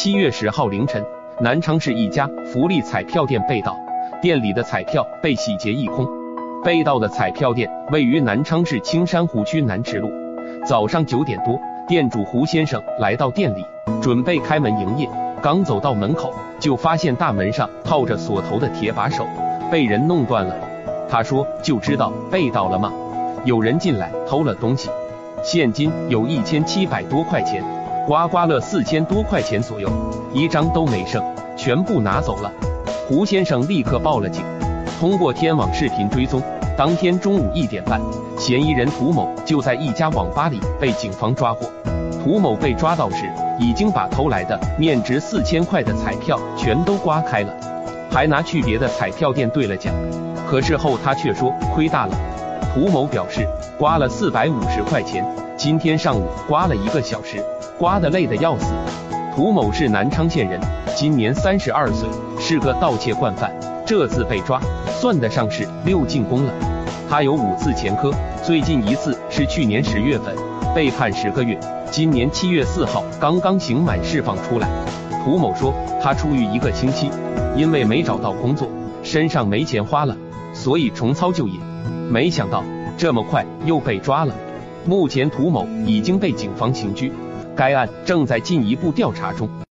七月十号凌晨，南昌市一家福利彩票店被盗，店里的彩票被洗劫一空。被盗的彩票店位于南昌市青山湖区南池路。早上九点多，店主胡先生来到店里，准备开门营业。刚走到门口，就发现大门上套着锁头的铁把手被人弄断了。他说：“就知道被盗了吗？有人进来偷了东西，现金有一千七百多块钱。”刮刮乐四千多块钱左右，一张都没剩，全部拿走了。胡先生立刻报了警。通过天网视频追踪，当天中午一点半，嫌疑人涂某就在一家网吧里被警方抓获。涂某被抓到时，已经把偷来的面值四千块的彩票全都刮开了，还拿去别的彩票店兑了奖。可事后他却说亏大了。涂某表示，刮了四百五十块钱，今天上午刮了一个小时。刮得累得要死。涂某是南昌县人，今年三十二岁，是个盗窃惯犯。这次被抓，算得上是六进宫了。他有五次前科，最近一次是去年十月份，被判十个月。今年七月四号刚刚刑满释放出来。涂某说，他出狱一个星期，因为没找到工作，身上没钱花了，所以重操旧业。没想到这么快又被抓了。目前涂某已经被警方刑拘。该案正在进一步调查中。